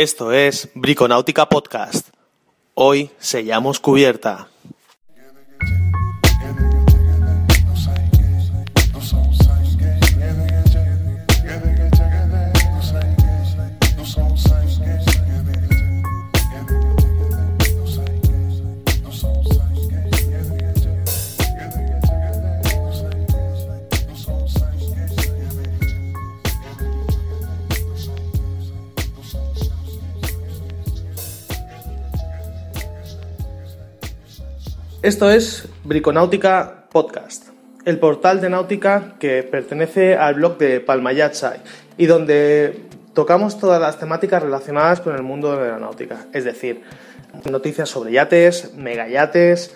Esto es Briconáutica Podcast. Hoy sellamos cubierta. Esto es Briconáutica Podcast, el portal de náutica que pertenece al blog de Palma Yatsai y donde tocamos todas las temáticas relacionadas con el mundo de la náutica, es decir, noticias sobre yates, megayates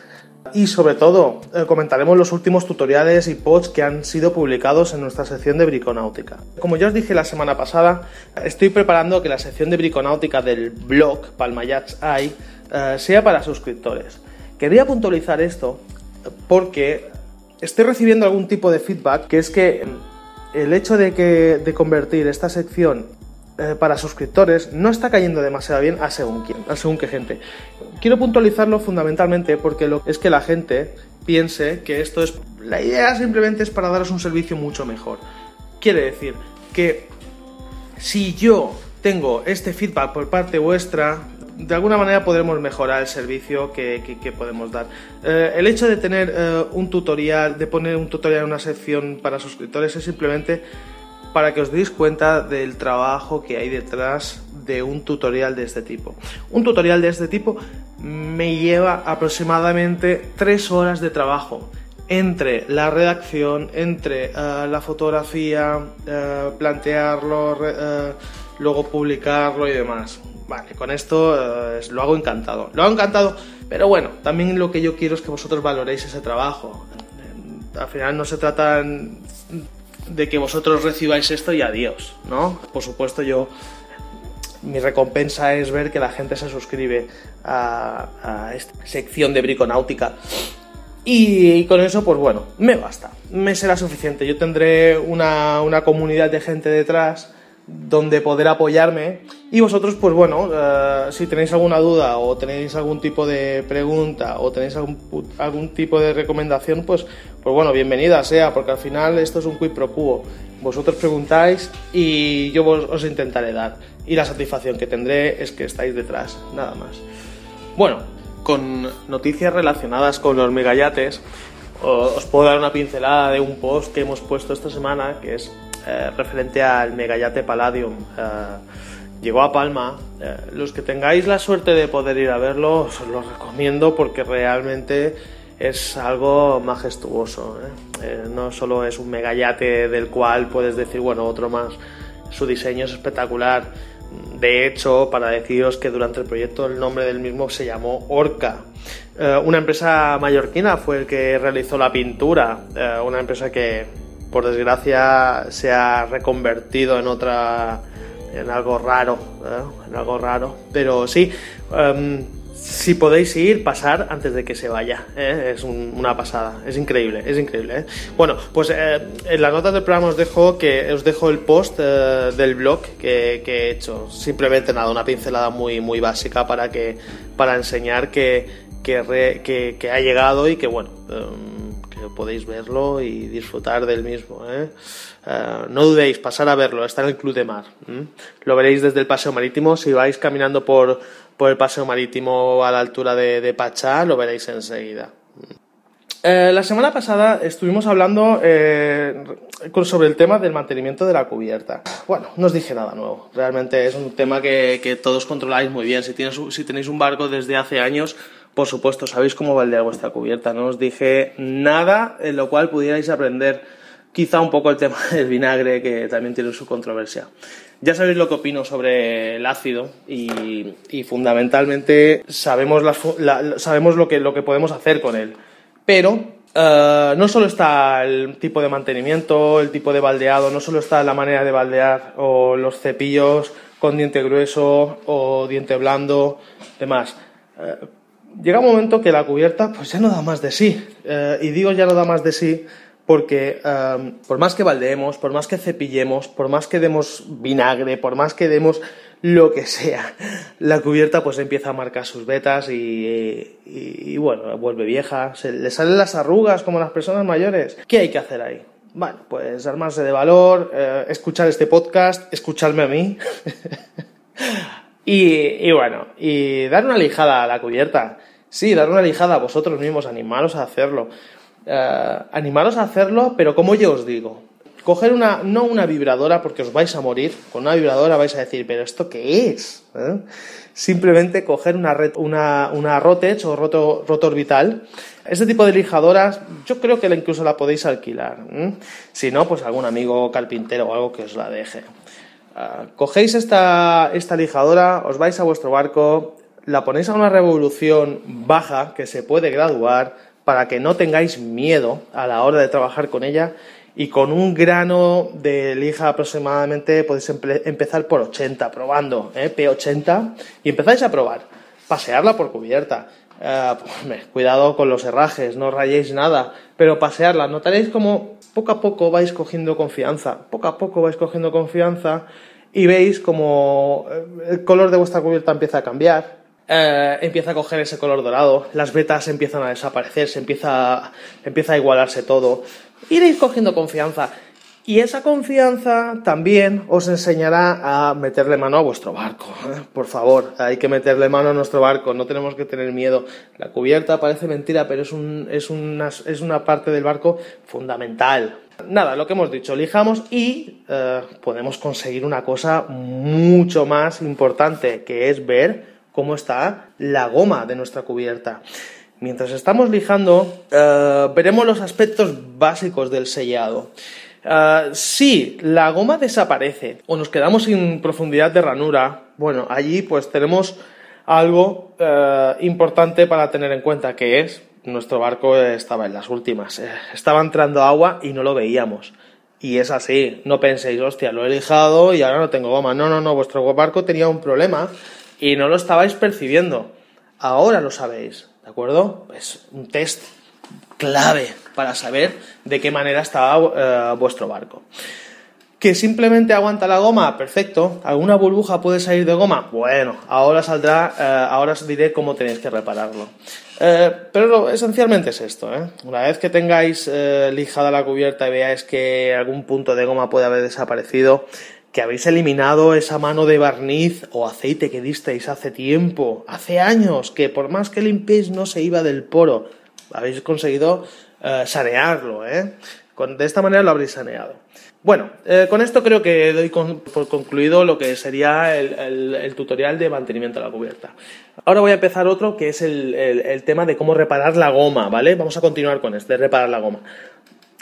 y sobre todo eh, comentaremos los últimos tutoriales y posts que han sido publicados en nuestra sección de Briconáutica. Como ya os dije la semana pasada, estoy preparando que la sección de Briconáutica del blog Palma Yatsai eh, sea para suscriptores. Quería puntualizar esto porque estoy recibiendo algún tipo de feedback que es que el hecho de, que, de convertir esta sección eh, para suscriptores no está cayendo demasiado bien a según quién, a según qué gente. Quiero puntualizarlo fundamentalmente porque lo, es que la gente piense que esto es... La idea simplemente es para daros un servicio mucho mejor. Quiere decir que si yo tengo este feedback por parte vuestra, de alguna manera podremos mejorar el servicio que, podemos dar. Eh, el hecho de tener eh, un tutorial, de poner un tutorial en una sección para suscriptores es simplemente para que os deis cuenta del trabajo que hay detrás de un tutorial de este tipo. Un tutorial de este tipo me lleva aproximadamente tres horas de trabajo entre la redacción, entre eh, la fotografía, plantearlo, luego publicarlo y demás. Vale, con esto eh, lo hago encantado. Lo hago encantado, pero bueno, también lo que yo quiero es que vosotros valoréis ese trabajo. Al final no se trata de que vosotros recibáis esto y adiós, ¿no? Por supuesto yo mi recompensa es ver que la gente se suscribe a, esta sección de briconáutica. Y, con eso, pues bueno, me basta, me será suficiente. Yo tendré una, una comunidad de gente detrás donde poder apoyarme. Y vosotros pues bueno eh, si tenéis alguna duda o tenéis algún tipo de pregunta o tenéis algún, algún tipo de recomendación pues pues bueno bienvenida sea porque al final esto es un quid pro quo. Vosotros preguntáis y yo os intentaré dar. Y la satisfacción que tendré es que estáis detrás nada más. Bueno con noticias relacionadas con los megayates os puedo dar una pincelada de un post que hemos puesto esta semana que es eh, referente al Megayate Palladium. Eh, llegó a Palma. Eh, los que tengáis la suerte de poder ir a verlo, os lo recomiendo porque realmente es algo majestuoso. no solo es un megayate del cual puedes decir, bueno, otro más. Su diseño es espectacular. De hecho, para deciros que durante el proyecto el nombre del mismo se llamó Orca. una empresa mallorquina fue el que realizó la pintura, una empresa que por desgracia se ha reconvertido en otra en algo raro ¿eh? en algo raro pero sí em, si podéis ir, pasar antes de que se vaya. ¿eh? Es una pasada, es increíble, es increíble. ¿eh? Bueno, pues en las notas del programa os dejo que os dejo el post del blog que, he hecho. Simplemente nada, una pincelada muy muy básica para que para enseñar que que, que ha llegado y que bueno. Em, podéis verlo y disfrutar del mismo. ¿eh? Eh, no dudéis, pasar a verlo, está en el Club de Mar. Lo veréis desde el Paseo Marítimo. Si vais caminando por, por el Paseo Marítimo a la altura de, de Pachá, lo veréis enseguida. Eh, la semana pasada estuvimos hablando sobre el tema del mantenimiento de la cubierta. Bueno, no os dije nada nuevo. Realmente es un tema que, que todos controláis muy bien. Si, tienes, si tenéis un barco desde hace años, por supuesto, sabéis cómo baldear vuestra cubierta. No os dije nada en lo cual pudierais aprender quizá un poco el tema del vinagre, que también tiene su controversia. Ya sabéis lo que opino sobre el ácido y, fundamentalmente sabemos, sabemos lo, que, lo que podemos hacer con él. Pero eh, no solo está el tipo de mantenimiento, el tipo de baldeado, no solo está la manera de baldear o los cepillos con diente grueso o diente blando, demás. Eh, llega un momento que la cubierta pues ya no da más de sí. Eh, y digo ya no da más de sí porque por más que baldeemos, por más que cepillemos, por más que demos vinagre, por más que demos lo que sea, la cubierta pues empieza a marcar sus vetas y, y, bueno, vuelve vieja, se le salen las arrugas como las personas mayores. ¿Qué hay que hacer ahí? Bueno, pues armarse de valor, eh, escuchar este podcast, escucharme a mí. y, y, bueno, y dar una lijada a la cubierta. Sí, dar una lijada a vosotros mismos, animaros a hacerlo. Eh, animaros a hacerlo, pero como yo os digo, coger una, no una vibradora porque os vais a morir, con una vibradora vais a decir, pero ¿esto qué es? ¿Eh? Simplemente coger una, una, una Rotech o roto, orbital. Este tipo de lijadoras yo creo que incluso la podéis alquilar. Si no, pues algún amigo carpintero o algo que os la deje. Uh, cogéis esta, esta lijadora, os vais a vuestro barco, la ponéis a una revolución baja que se puede graduar para que no tengáis miedo a la hora de trabajar con ella y con un grano de lija aproximadamente podéis empezar por 80, probando, ¿eh? P80, y empezáis a probar, pasearla por cubierta. Pues, cuidado con los herrajes, no rayéis nada, pero pasearla, notaréis como poco a poco vais cogiendo confianza, poco a poco vais cogiendo confianza y veis como eh, el color de vuestra cubierta empieza a cambiar, eh, empieza a coger ese color dorado, las vetas empiezan a desaparecer, se empieza, empieza a igualarse todo. Iréis cogiendo confianza. Y esa confianza también os enseñará a meterle mano a vuestro barco. ¿eh? Por favor, hay que meterle mano a nuestro barco, no tenemos que tener miedo. La cubierta parece mentira, pero es, un, es, una, es una parte del barco fundamental. Nada, lo que hemos dicho, lijamos y eh, podemos conseguir una cosa mucho más importante, que es ver cómo está la goma de nuestra cubierta. Mientras estamos lijando, eh, veremos los aspectos básicos del sellado. Uh, si la goma desaparece o nos quedamos sin profundidad de ranura, bueno, allí pues tenemos algo eh, importante para tener en cuenta, que es nuestro barco estaba en las últimas. estaba entrando agua y no lo veíamos. Y es así, no penséis, hostia, lo he lijado y ahora no tengo goma. No, no, no, vuestro barco tenía un problema y no lo estabais percibiendo. Ahora lo sabéis, ¿de acuerdo? Es un test clave para saber de qué manera estaba eh, vuestro barco. ¿Que simplemente aguanta la goma? Perfecto. ¿Alguna burbuja puede salir de goma? Bueno, ahora saldrá, eh, ahora os diré cómo tenéis que repararlo. Eh, pero esencialmente es esto. Una vez que tengáis lijada la cubierta y veáis que algún punto de goma puede haber desaparecido, que habéis eliminado esa mano de barniz o aceite que disteis hace tiempo, hace años, que por más que limpiéis no se iba del poro. Habéis conseguido eh, sanearlo, ¿eh? de esta manera lo habréis saneado. Bueno, eh, con esto creo que doy por concluido lo que sería el, tutorial de mantenimiento de la cubierta. Ahora voy a empezar otro que es el, el, tema de cómo reparar la goma, ¿vale? Vamos a continuar con este, de reparar la goma.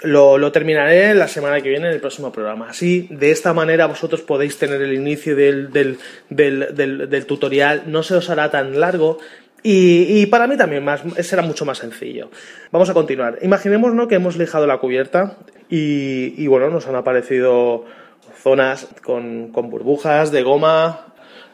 Lo, terminaré la semana que viene en el próximo programa. Así, de esta manera vosotros podéis tener el inicio del, del, tutorial, no se os hará tan largo y, para mí también más, será mucho más sencillo. Vamos a continuar. Imaginémonos que hemos lijado la cubierta y, y bueno, nos han aparecido zonas con, con burbujas de goma,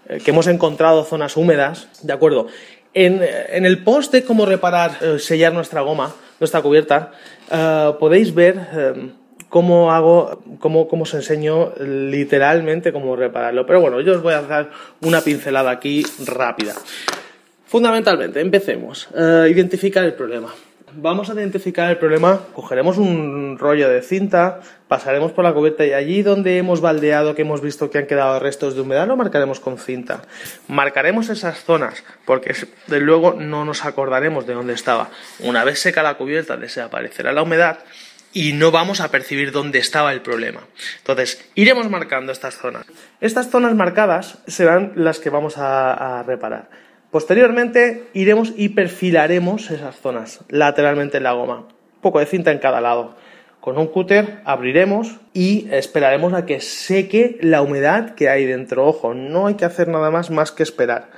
eh, que hemos encontrado zonas húmedas, ¿de acuerdo? En, en el post de cómo reparar, eh, sellar nuestra goma, nuestra cubierta, eh, podéis ver eh, cómo hago, cómo, cómo os enseño literalmente cómo repararlo. Pero bueno, yo os voy a dar una pincelada aquí rápida. Fundamentalmente, empecemos. Eh, identificar el problema. Vamos a identificar el problema, cogeremos un rollo de cinta, pasaremos por la cubierta y allí donde hemos baldeado, que hemos visto que han quedado restos de humedad, lo marcaremos con cinta. Marcaremos esas zonas, porque de luego no nos acordaremos de dónde estaba. Una vez seca la cubierta, desaparecerá la humedad y no vamos a percibir dónde estaba el problema. Entonces, iremos marcando estas zonas. Estas zonas marcadas serán las que vamos a reparar. Posteriormente iremos y perfilaremos esas zonas lateralmente en la goma, poco de cinta en cada lado. Con un cúter abriremos y esperaremos a que seque la humedad que hay dentro. Ojo, no hay que hacer nada más más que esperar.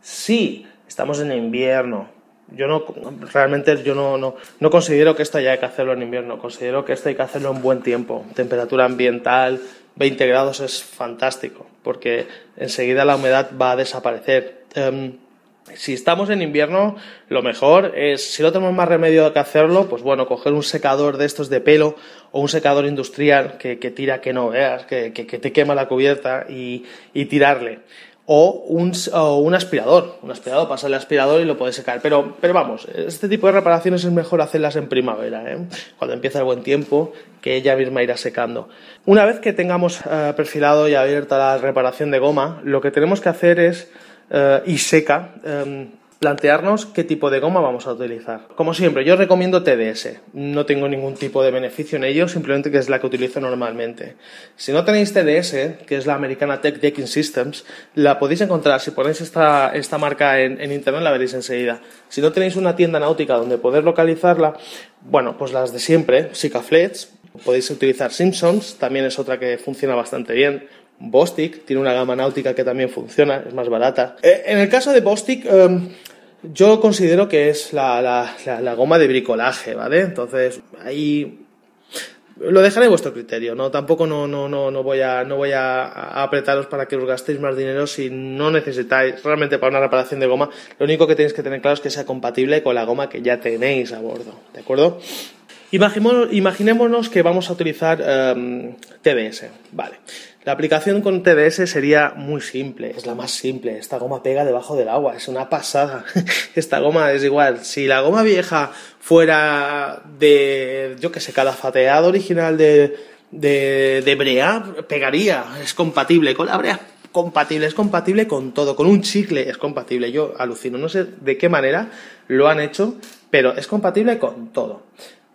Si estamos en invierno, yo no realmente yo no, no, no considero que esto haya que hacerlo en invierno, considero que esto hay que hacerlo en buen tiempo. Temperatura ambiental, 20 grados es fantástico, porque enseguida la humedad va a desaparecer. Em, Si estamos en invierno, lo mejor es, si no tenemos más remedio que hacerlo, pues bueno, coger un secador de estos de pelo o un secador industrial que, tira que no veas, que, te quema la cubierta y, tirarle. O un, un, aspirador, un aspirador, pasar el aspirador y lo puedes secar. Pero, pero vamos, este tipo de reparaciones es mejor hacerlas en primavera, ¿eh? cuando empieza el buen tiempo, que ella misma irá secando. Una vez que tengamos eh, perfilado y abierta la reparación de goma, lo que tenemos que hacer es eh, y seca, em, plantearnos qué tipo de goma vamos a utilizar. Como siempre, yo recomiendo TDS. No tengo ningún tipo de beneficio en ello, simplemente que es la que utilizo normalmente. Si no tenéis TDS, que es la americana Tech Decking Systems, la podéis encontrar. Si ponéis esta, esta marca en, en, internet, la veréis enseguida. Si no tenéis una tienda náutica donde poder localizarla, bueno, pues las de siempre, Sikaflets. Podéis utilizar Simpsons, también es otra que funciona bastante bien. Bostik tiene una gama náutica que también funciona, es más barata. Eh, en el caso de Bostik, em, yo considero que es la, goma de bricolaje, ¿vale? Entonces, ahí lo dejaré a vuestro criterio, ¿no? Tampoco no, no, no, no voy, a, no voy a, apretaros para que os gastéis más dinero si no necesitáis realmente para una reparación de goma. Lo único que tenéis que tener claro es que sea compatible con la goma que ya tenéis a bordo, ¿de acuerdo? Imaginémonos que vamos a utilizar em, TDS, vale. La aplicación con TDS sería muy simple, es la más simple. Esta goma pega debajo del agua, es una pasada. Esta goma es igual. Si la goma vieja fuera de, yo que sé, calafateado original de, de, de brea, pegaría, es compatible con la brea compatible, es compatible con todo, con un chicle es compatible. Yo alucino, no sé de qué manera lo han hecho, pero es compatible con todo.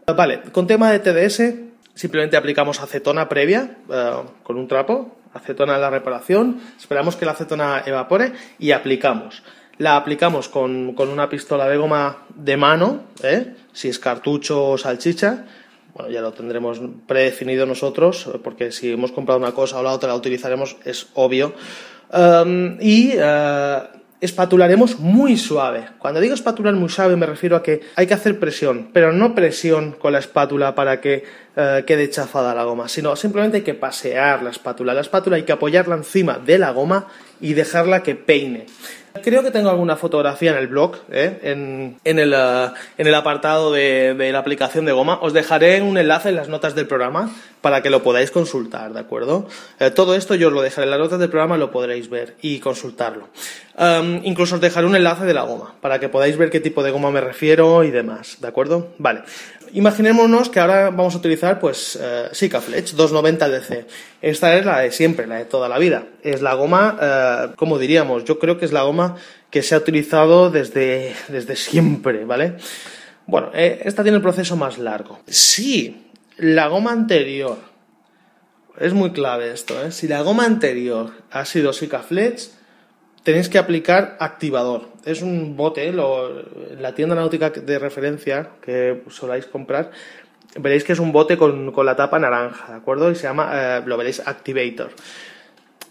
Vale, con tema de TDS, Simplemente aplicamos acetona previa eh, con un trapo, acetona en la reparación, esperamos que la acetona evapore y aplicamos. La aplicamos con, una pistola de goma de mano, ¿eh? si es cartucho o salchicha, bueno, ya lo tendremos predefinido nosotros, porque si hemos comprado una cosa o la otra la utilizaremos, es obvio. Em, y eh, espatularemos muy suave. Cuando digo espatular muy suave me refiero a que hay que hacer presión, pero no presión con la espátula para que eh, quede chafada la goma, sino simplemente hay que pasear la espátula. La espátula hay que apoyarla encima de la goma y dejarla que peine. Creo que tengo alguna fotografía en el blog, ¿eh? en, el, eh, en, el, apartado de, la aplicación de goma. Os dejaré un enlace en las notas del programa para que lo podáis consultar, ¿de acuerdo? Eh, todo esto yo os lo dejaré en las notas del programa, lo podréis ver y consultarlo. incluso os dejaré un enlace de la goma para que podáis ver qué tipo de goma me refiero y demás, ¿de acuerdo? Vale. Imaginémonos que ahora vamos a utilizar pues eh, Sikaflex 290 DC. Esta es la de siempre, la de toda la vida. Es la goma, eh, como diríamos, yo creo que es la goma que se ha utilizado desde, desde siempre, ¿vale? Bueno, eh, esta tiene el proceso más largo. Si la goma anterior, es muy clave esto, ¿eh? si la goma anterior ha sido Sikaflex, tenéis que aplicar activador. Es un bote, la tienda náutica de referencia que soláis comprar, veréis que es un bote con, la tapa naranja, ¿de acuerdo? Y se llama, eh, lo veréis, Activator.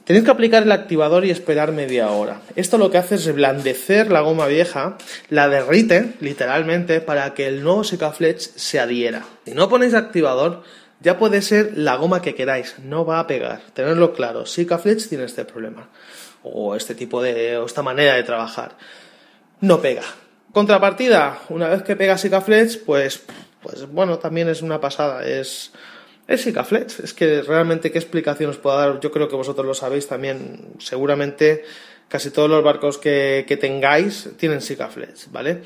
Tenéis que aplicar el activador y esperar media hora. Esto lo que hace es reblandecer la goma vieja, la derrite, literalmente, para que el nuevo Sikaflex se adhiera. Si no ponéis activador, ya puede ser la goma que queráis, no va a pegar. Tenedlo claro, Sikaflex tiene este problema o este tipo de, o esta manera de trabajar. No pega. Contrapartida, una vez que pega Sikaflex, pues, pues bueno, también es una pasada, es, es. Es que realmente qué explicación os puedo dar, yo creo que vosotros lo sabéis también, seguramente casi todos los barcos que, que tengáis tienen Sikaflex, ¿vale?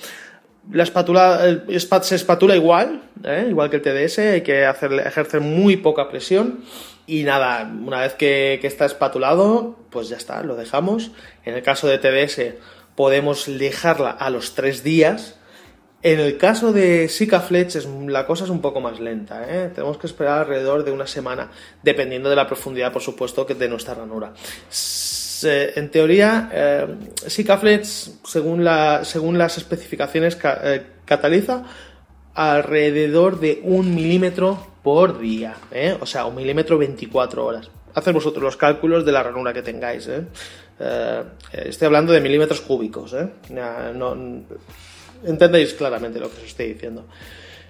La espátula se espatula igual, ¿eh? igual que el TDS, hay que hacer, ejercer muy poca presión y nada, una vez que, está espatulado, pues ya está, lo dejamos. En el caso de TDS podemos dejarla a los tres días. En el caso de Sikaflex la cosa es un poco más lenta, ¿eh? tenemos que esperar alrededor de una semana, dependiendo de la profundidad, por supuesto, de nuestra ranura. En teoría, eh, según, la, según las especificaciones, eh, cataliza alrededor de un milímetro por día, ¿eh? o sea, un milímetro 24 horas. Haced vosotros los cálculos de la ranura que tengáis. ¿eh? Eh, estoy hablando de milímetros cúbicos. No, entendéis claramente lo que os estoy diciendo.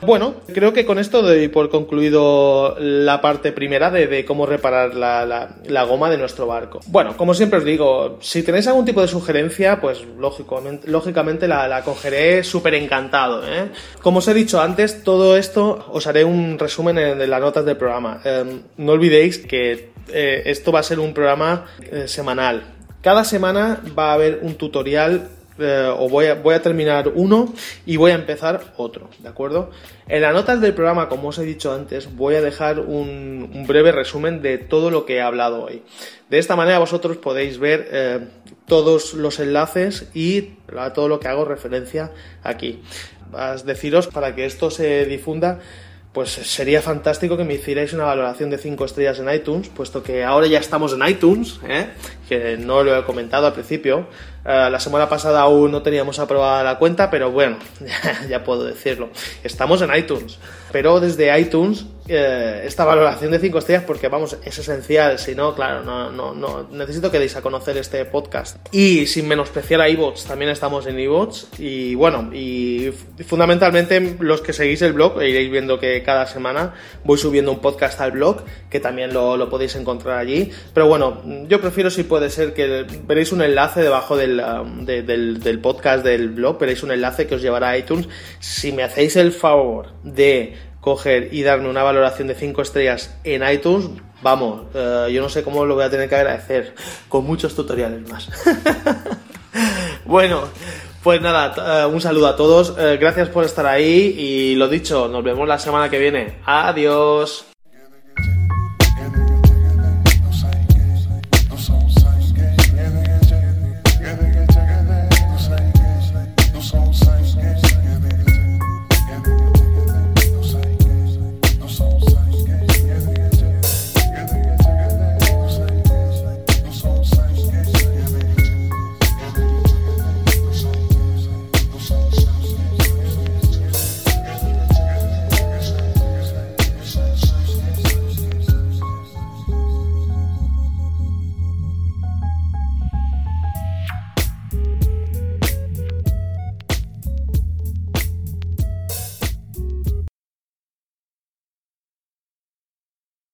Bueno, creo que con esto doy por concluido la parte primera de, cómo reparar la, goma de nuestro barco. Bueno, como siempre os digo, si tenéis algún tipo de sugerencia, pues lógicamente, lógicamente la, cogeré súper encantado. ¿eh? Como os he dicho antes, todo esto os haré un resumen en, las notas del programa. Em, no olvidéis que eh, esto va a ser un programa eh, semanal. Cada semana va a haber un tutorial eh, o voy a, voy a terminar uno y voy a empezar otro, ¿de acuerdo? En las notas del programa, como os he dicho antes, voy a dejar un, breve resumen de todo lo que he hablado hoy. De esta manera vosotros podéis ver eh, todos los enlaces y a todo lo que hago referencia aquí. Vas deciros para que esto se difunda pues sería fantástico que me hicierais una valoración de 5 estrellas en iTunes, puesto que ahora ya estamos en iTunes, ¿eh? que no lo he comentado al principio. Eh, la semana pasada aún no teníamos aprobada la cuenta, pero bueno, ya puedo decirlo. Estamos en iTunes, pero desde iTunes eh, esta valoración de 5 estrellas porque vamos, es esencial, si no, claro, no, no, necesito que deis a conocer este podcast. Y sin menospreciar a iBots, también estamos en iBots y bueno, y fundamentalmente los que seguís el blog, iréis viendo que cada semana voy subiendo un podcast al blog, que también lo, lo podéis encontrar allí, pero bueno, yo prefiero si puede ser que veréis un enlace debajo del, um, del, del podcast del blog, veréis un enlace que os llevará a iTunes, si me hacéis el favor de coger y darme una valoración de 5 estrellas en iTunes, vamos, eh, yo no sé cómo lo voy a tener que agradecer, con muchos tutoriales más. bueno, pues nada, eh, un saludo a todos, eh, gracias por estar ahí y lo dicho, nos vemos la semana que viene. Adiós.